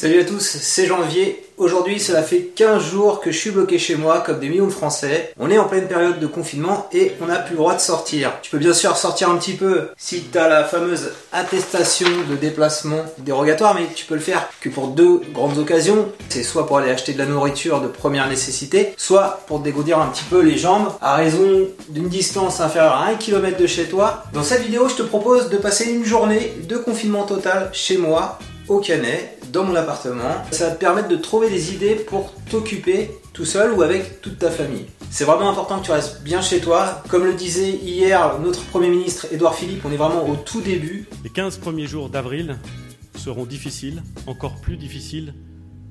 Salut à tous, c'est Janvier. Aujourd'hui, cela fait 15 jours que je suis bloqué chez moi, comme des millions de Français. On est en pleine période de confinement et on n'a plus le droit de sortir. Tu peux bien sûr sortir un petit peu si tu as la fameuse attestation de déplacement dérogatoire, mais tu peux le faire que pour deux grandes occasions. C'est soit pour aller acheter de la nourriture de première nécessité, soit pour dégourdir un petit peu les jambes à raison d'une distance inférieure à 1 km de chez toi. Dans cette vidéo, je te propose de passer une journée de confinement total chez moi au Canet, dans mon appartement. Ça va te permettre de trouver des idées pour t'occuper tout seul ou avec toute ta famille. C'est vraiment important que tu restes bien chez toi. Comme le disait hier notre Premier ministre Édouard Philippe, on est vraiment au tout début. Les 15 premiers jours d'avril seront difficiles, encore plus difficiles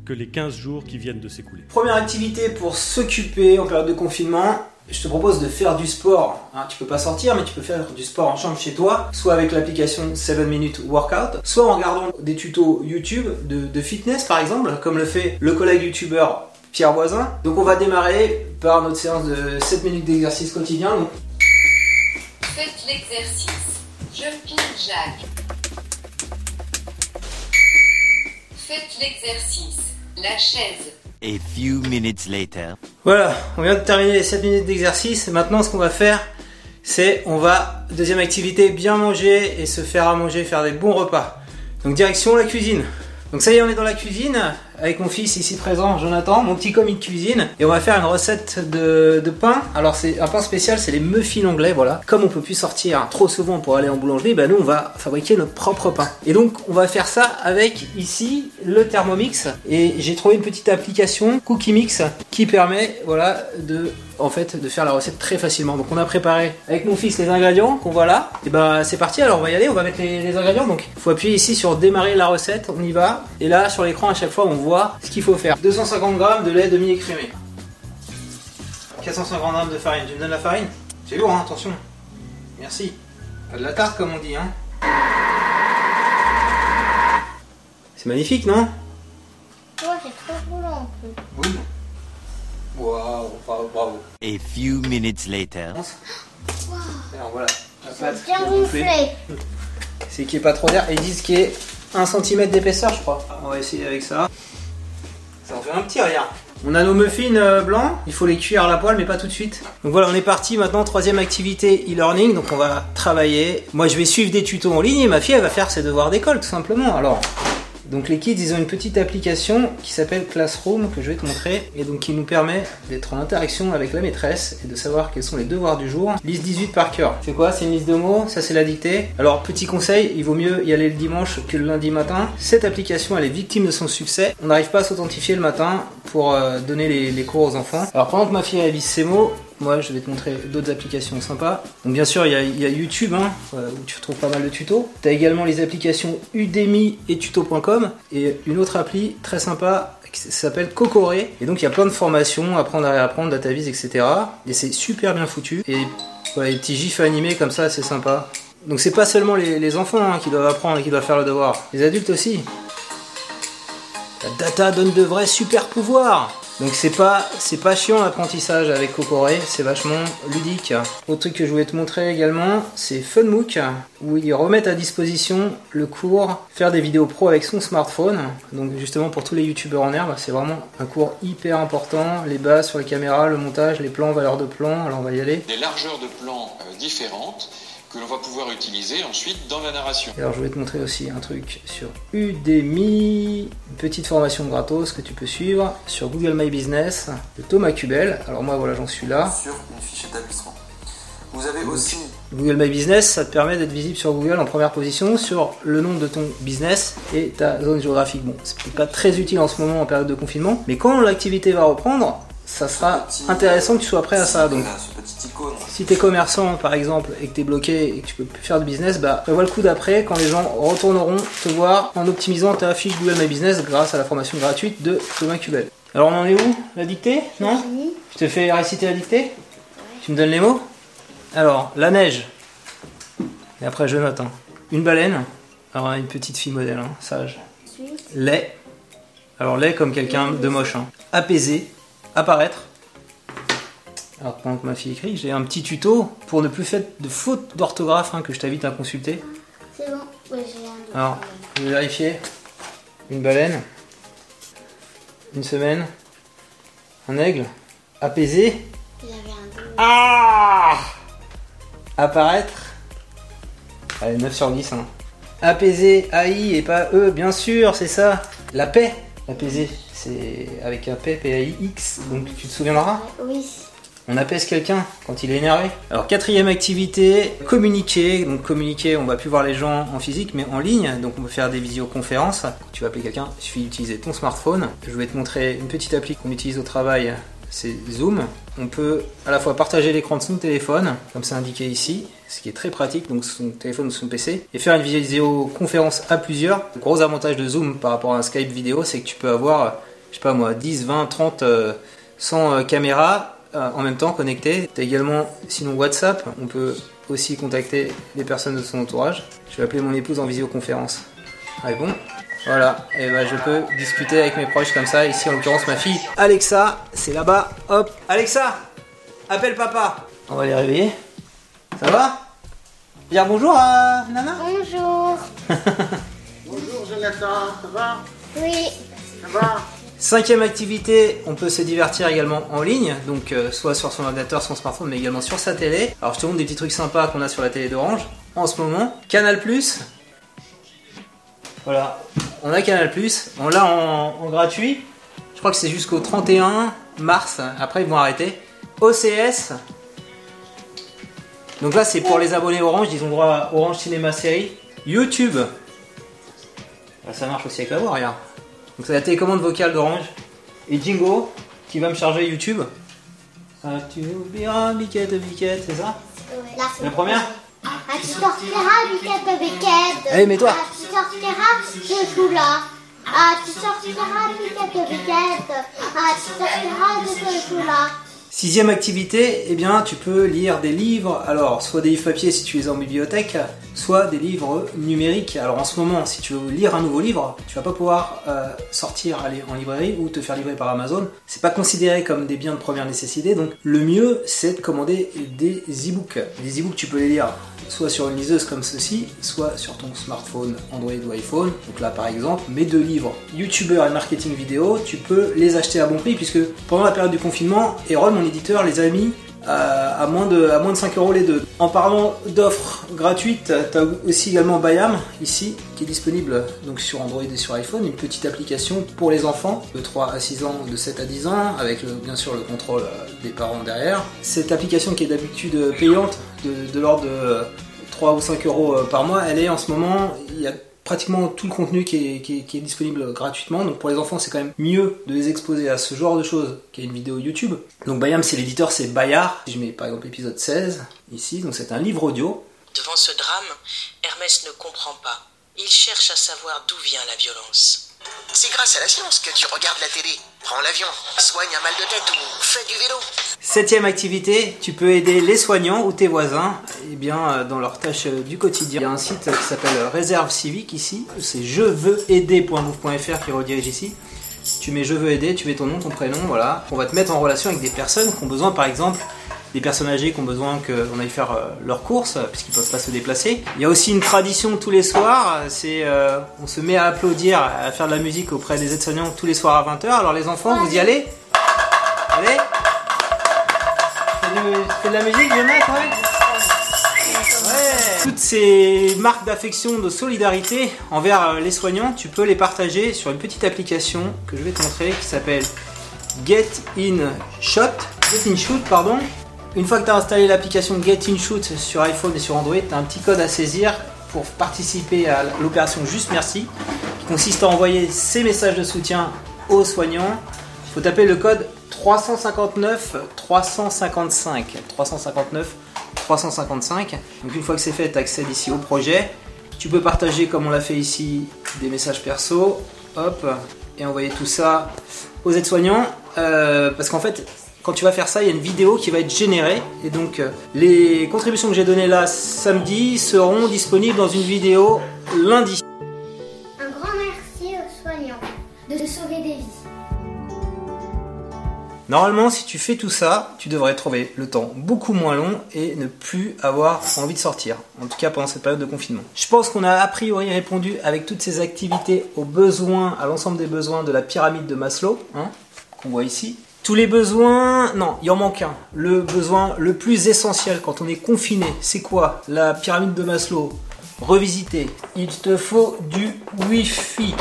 que les 15 jours qui viennent de s'écouler. Première activité pour s'occuper en période de confinement, je te propose de faire du sport. Hein, tu peux pas sortir, mais tu peux faire du sport en chambre chez toi, soit avec l'application 7 Minute Workout, soit en regardant des tutos YouTube de, fitness par exemple, comme le fait le collègue youtubeur Pierre Voisin. Donc on va démarrer par notre séance de 7 minutes d'exercice quotidien. Faites l'exercice. Jumping jack. Faites l'exercice. La chaise. A few minutes later. Voilà, on vient de terminer les 7 minutes d'exercice. Maintenant, ce qu'on va faire, c'est on va, deuxième activité, bien manger et se faire à manger, faire des bons repas. Donc direction la cuisine. Donc ça y est, on est dans la cuisine avec mon fils ici présent, Jonathan, mon petit commis de cuisine. Et on va faire une recette de, pain. Alors c'est un pain spécial, c'est les muffins anglais, voilà. Comme on peut plus sortir trop souvent pour aller en boulangerie, ben nous on va fabriquer notre propre pain. Et donc on va faire ça avec ici le Thermomix. Et j'ai trouvé une petite application Cookie Mix qui permet voilà de en fait de faire la recette très facilement. Donc on a préparé avec mon fils les ingrédients qu'on voit là. Et bah c'est parti, alors on va y aller, on va mettre les, ingrédients. Donc il faut appuyer ici sur démarrer la recette, on y va. Et là sur l'écran à chaque fois on voit ce qu'il faut faire. 250 g de lait demi-écrémé. 450 g de farine. Tu me donnes la farine C'est lourd, hein, attention. Merci. Pas de la tarte comme on dit, hein. C'est magnifique, non Ouais, c'est trop roulant un peu. Oui. Waouh, bravo, A few minutes later. Alors voilà, la pâte bien gonflé. C'est qu'il n'y ait pas trop d'air. Ils disent qu'il y ait 1 cm d'épaisseur, je crois. On va essayer avec ça. Ça fait un petit rien. On a nos muffins euh, blancs, il faut les cuire à la poêle mais pas tout de suite. Donc voilà, on est parti maintenant, troisième activité e-learning, donc on va travailler. Moi je vais suivre des tutos en ligne et ma fille elle va faire ses devoirs d'école tout simplement. Alors donc les kids, ils ont une petite application qui s'appelle Classroom que je vais te montrer et donc qui nous permet d'être en interaction avec la maîtresse et de savoir quels sont les devoirs du jour. Liste 18 par cœur. C'est quoi? C'est une liste de mots, ça c'est la dictée. Alors petit conseil, il vaut mieux y aller le dimanche que le lundi matin. Cette application, elle est victime de son succès. On n'arrive pas à s'authentifier le matin pour euh, donner les, cours aux enfants. Alors pendant que ma fille révise ces mots, moi je vais te montrer d'autres applications sympas. Donc bien sûr il y a, YouTube hein, euh, où tu trouves pas mal de tutos. Tu as également les applications Udemy et tuto.com et une autre appli très sympa qui s'appelle Cocoré. Et donc il y a plein de formations, apprendre à réapprendre, DataVis, etc. Et c'est super bien foutu. Et les petits gifs animés comme ça c'est sympa. Donc c'est pas seulement les, enfants hein, qui doivent apprendre et qui doivent faire le devoir, les adultes aussi. La data donne de vrais super pouvoirs donc c'est pas pas chiant l'apprentissage avec Cocoré, c'est vachement ludique. Autre truc que je voulais te montrer également, c'est Funmook où ils remettent à disposition le cours faire des vidéos pro avec son smartphone. Donc justement pour tous les youtubeurs en herbe, c'est vraiment un cours hyper important, les bases sur les caméras, le montage, les plans, valeurs de plan. Alors on va y aller. Des largeurs de plans euh, différentes que l'on va pouvoir utiliser ensuite dans la narration. Alors je vais te montrer aussi un truc sur Udemy, une petite formation gratos que tu peux suivre sur Google My Business de Thomas Cubel. Alors moi voilà j'en suis là. Sur une fiche établissement. Vous avez aussi Google My Business, ça te permet d'être visible sur Google en première position sur le nom de ton business et ta zone géographique. Bon, c'est peut-être pas très utile en ce moment en période de confinement, mais quand l'activité va reprendre, ça sera intéressant que tu sois prêt à ça. Donc, si tu es commerçant par exemple et que tu es bloqué et que tu peux plus faire de business, bah prévois le coup d'après quand les gens retourneront te voir en optimisant ta fiche Google My Business grâce à la formation gratuite de Thomas Cubel. Alors on en est où La dictée? Non? Je te fais réciter la dictée? Tu me donnes les mots? Alors, la neige. Et après je note. Hein. Une baleine. Alors une petite fille modèle, hein, sage. Lait. Alors lait comme quelqu'un de moche. Hein. Apaisé apparaître. Alors pendant que ma fille écrit, j'ai un petit tuto pour ne plus faire de fautes d'orthographe hein, que je t'invite à consulter. C'est bon, oui, j'ai un Alors, je vais vérifier. Une baleine. Une semaine. Un aigle. Apaisé. Il avait un dos. Ah Apparaître. Allez, 9 sur 10. Hein. Apaiser, AI et pas E, bien sûr, c'est ça. La paix. Apaiser, c'est avec un P, P-A-I-X. Donc tu te souviendras? Oui. On apaise quelqu'un quand il est énervé. Alors quatrième activité, communiquer. Donc communiquer, on va plus voir les gens en physique, mais en ligne. Donc on peut faire des visioconférences. Tu vas appeler quelqu'un, il suffit d'utiliser ton smartphone. Je vais te montrer une petite appli qu'on utilise au travail. C'est Zoom. On peut à la fois partager l'écran de son téléphone, comme c'est indiqué ici, ce qui est très pratique, donc son téléphone ou son PC, et faire une visioconférence à plusieurs. Le gros avantage de Zoom par rapport à un Skype vidéo, c'est que tu peux avoir, je sais pas moi, 10, 20, 30, euh, 100 euh, caméras en même temps connectées. Tu as également, sinon WhatsApp, on peut aussi contacter les personnes de son entourage. Je vais appeler mon épouse en visioconférence. Ah bon? Voilà, et ben je peux discuter avec mes proches comme ça. Ici en l'occurrence ma fille Alexa, c'est là-bas. Hop, Alexa, appelle papa. On va les réveiller. Ça va? Dire bonjour à Nana Bonjour. Bonjour Jonathan, ça va? Oui. Ça va? Cinquième activité, on peut se divertir également en ligne, donc euh, soit sur son ordinateur, son smartphone, mais également sur sa télé. Alors je te montre des petits trucs sympas qu'on a sur la télé d'Orange en ce moment. Canal Voilà, on a Canal on l'a en, en gratuit. Je crois que c'est jusqu'au 31 mars, après ils vont arrêter. OCS. Donc là c'est pour les abonnés Orange, ils ont droit à Orange Cinéma Série. YouTube. Là, ça marche aussi avec la voix, regarde. Donc c'est la télécommande vocale d'Orange. Et Jingo qui va me charger YouTube. Ah, tu oublieras Biquette, Biquette, c'est ça La, La première Ah, tu sortiras, Biquette, Biquette. Allez, mets-toi. Ah, tu sortiras, je joue là. Ah, tu sortiras, Biquette, Biquette. Ah, tu sortiras, je joue là. Sixième activité, eh bien tu peux lire des livres, alors soit des livres papier si tu les as en bibliothèque, soit des livres numériques. Alors en ce moment, si tu veux lire un nouveau livre, tu vas pas pouvoir euh, sortir, aller en librairie ou te faire livrer par Amazon. C'est pas considéré comme des biens de première nécessité, donc le mieux c'est de commander des e-books. Les e-books tu peux les lire soit sur une liseuse comme ceci, soit sur ton smartphone Android ou iPhone. Donc là par exemple, mes deux livres, YouTuber et marketing vidéo, tu peux les acheter à bon prix puisque pendant la période du confinement, Erol, mon éditeur, les a à, à moins de, à moins de 5 euros les deux. En parlant d'offres gratuites, tu as aussi également Bayam ici qui est disponible donc sur Android et sur iPhone, une petite application pour les enfants de 3 à 6 ans, de 7 à 10 ans, avec bien sûr le contrôle euh, des parents derrière. Cette application qui est d'habitude payante, de, l'ordre de 3 ou 5 euros euh, par mois, elle est en ce moment, pratiquement tout le contenu qui est, disponible gratuitement. Donc pour les enfants, c'est quand même mieux de les exposer à ce genre de choses qu'à une vidéo YouTube. Donc Bayam, c'est l'éditeur, c'est Bayard. Je mets par exemple épisode 16 ici, donc c'est un livre audio. Devant ce drame, Hermès ne comprend pas. Il cherche à savoir d'où vient la violence. C'est grâce à la science que tu regardes la télé. Prends l'avion, soigne un mal de tête ou fais du vélo. Septième activité, tu peux aider les soignants ou tes voisins eh bien, euh, dans leurs tâches euh, du quotidien. Il y a un site qui s'appelle euh, Réserve Civique ici. C'est je veux qui redirige ici. Tu mets je veux aider, tu mets ton nom, ton prénom, voilà. On va te mettre en relation avec des personnes qui ont besoin, par exemple, des personnes âgées qui ont besoin qu'on aille faire euh, leurs courses, euh, puisqu'ils peuvent pas se déplacer. Il y a aussi une tradition tous les soirs, euh, c'est euh, on se met à applaudir, à faire de la musique auprès des aides-soignants tous les soirs à 20h. Alors les enfants, vous y allez? Allez? Fais de la musique, Jonathan, ouais Ouais. Toutes ces marques d'affection, de solidarité envers les soignants, tu peux les partager sur une petite application que je vais te montrer qui s'appelle Get In Shot. Get In Shoot, pardon. Une fois que tu as installé l'application Get In Shoot sur iPhone et sur Android, tu as un petit code à saisir pour participer à l'opération Juste Merci, qui consiste à envoyer ces messages de soutien aux soignants. Il faut taper le code 359 355. 359 355. Donc une fois que c'est fait, tu accèdes ici au projet. Tu peux partager comme on l'a fait ici des messages perso. Hop, et envoyer tout ça aux aides-soignants. Euh, parce qu'en fait, quand tu vas faire ça, il y a une vidéo qui va être générée. Et donc, euh, les contributions que j'ai données là samedi seront disponibles dans une vidéo lundi. Un grand merci aux soignants de sauver des vies. Normalement, si tu fais tout ça, tu devrais trouver le temps beaucoup moins long et ne plus avoir envie de sortir. En tout cas, pendant cette période de confinement. Je pense qu'on a a priori répondu avec toutes ces activités aux besoins, à l'ensemble des besoins de la pyramide de Maslow, hein, qu'on voit ici. Tous les besoins, non, il en manque un. Le besoin le plus essentiel quand on est confiné, c'est quoi La pyramide de Maslow? Revisiter. Il te faut du Wi-Fi.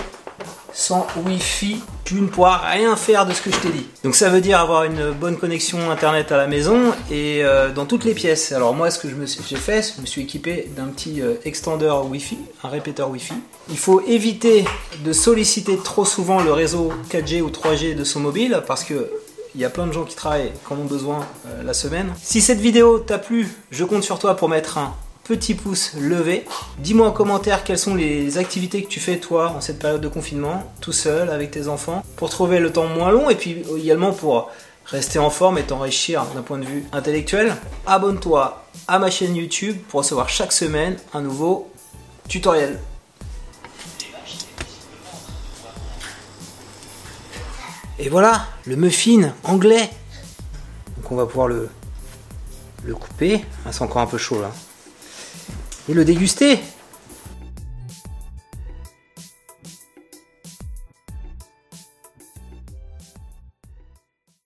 Sans Wi-Fi, tu ne pourras rien faire de ce que je t'ai dit. Donc ça veut dire avoir une bonne connexion internet à la maison et euh, dans toutes les pièces. Alors moi, ce que j'ai fait, je me suis équipé d'un petit euh, extender Wi-Fi, un répéteur Wi-Fi. Il faut éviter de solliciter trop souvent le réseau 4G ou 3G de son mobile parce que il y a plein de gens qui travaillent, qui en ont besoin euh, la semaine. Si cette vidéo t'a plu, je compte sur toi pour mettre un petit pouce levé. Dis-moi en commentaire quelles sont les activités que tu fais toi en cette période de confinement, tout seul, avec tes enfants, pour trouver le temps moins long et puis également pour rester en forme et t'enrichir d'un point de vue intellectuel. Abonne-toi à ma chaîne YouTube pour recevoir chaque semaine un nouveau tutoriel. Et voilà, le muffin anglais. Donc on va pouvoir le, le couper. Ah, c'est encore un peu chaud là. Et le déguster.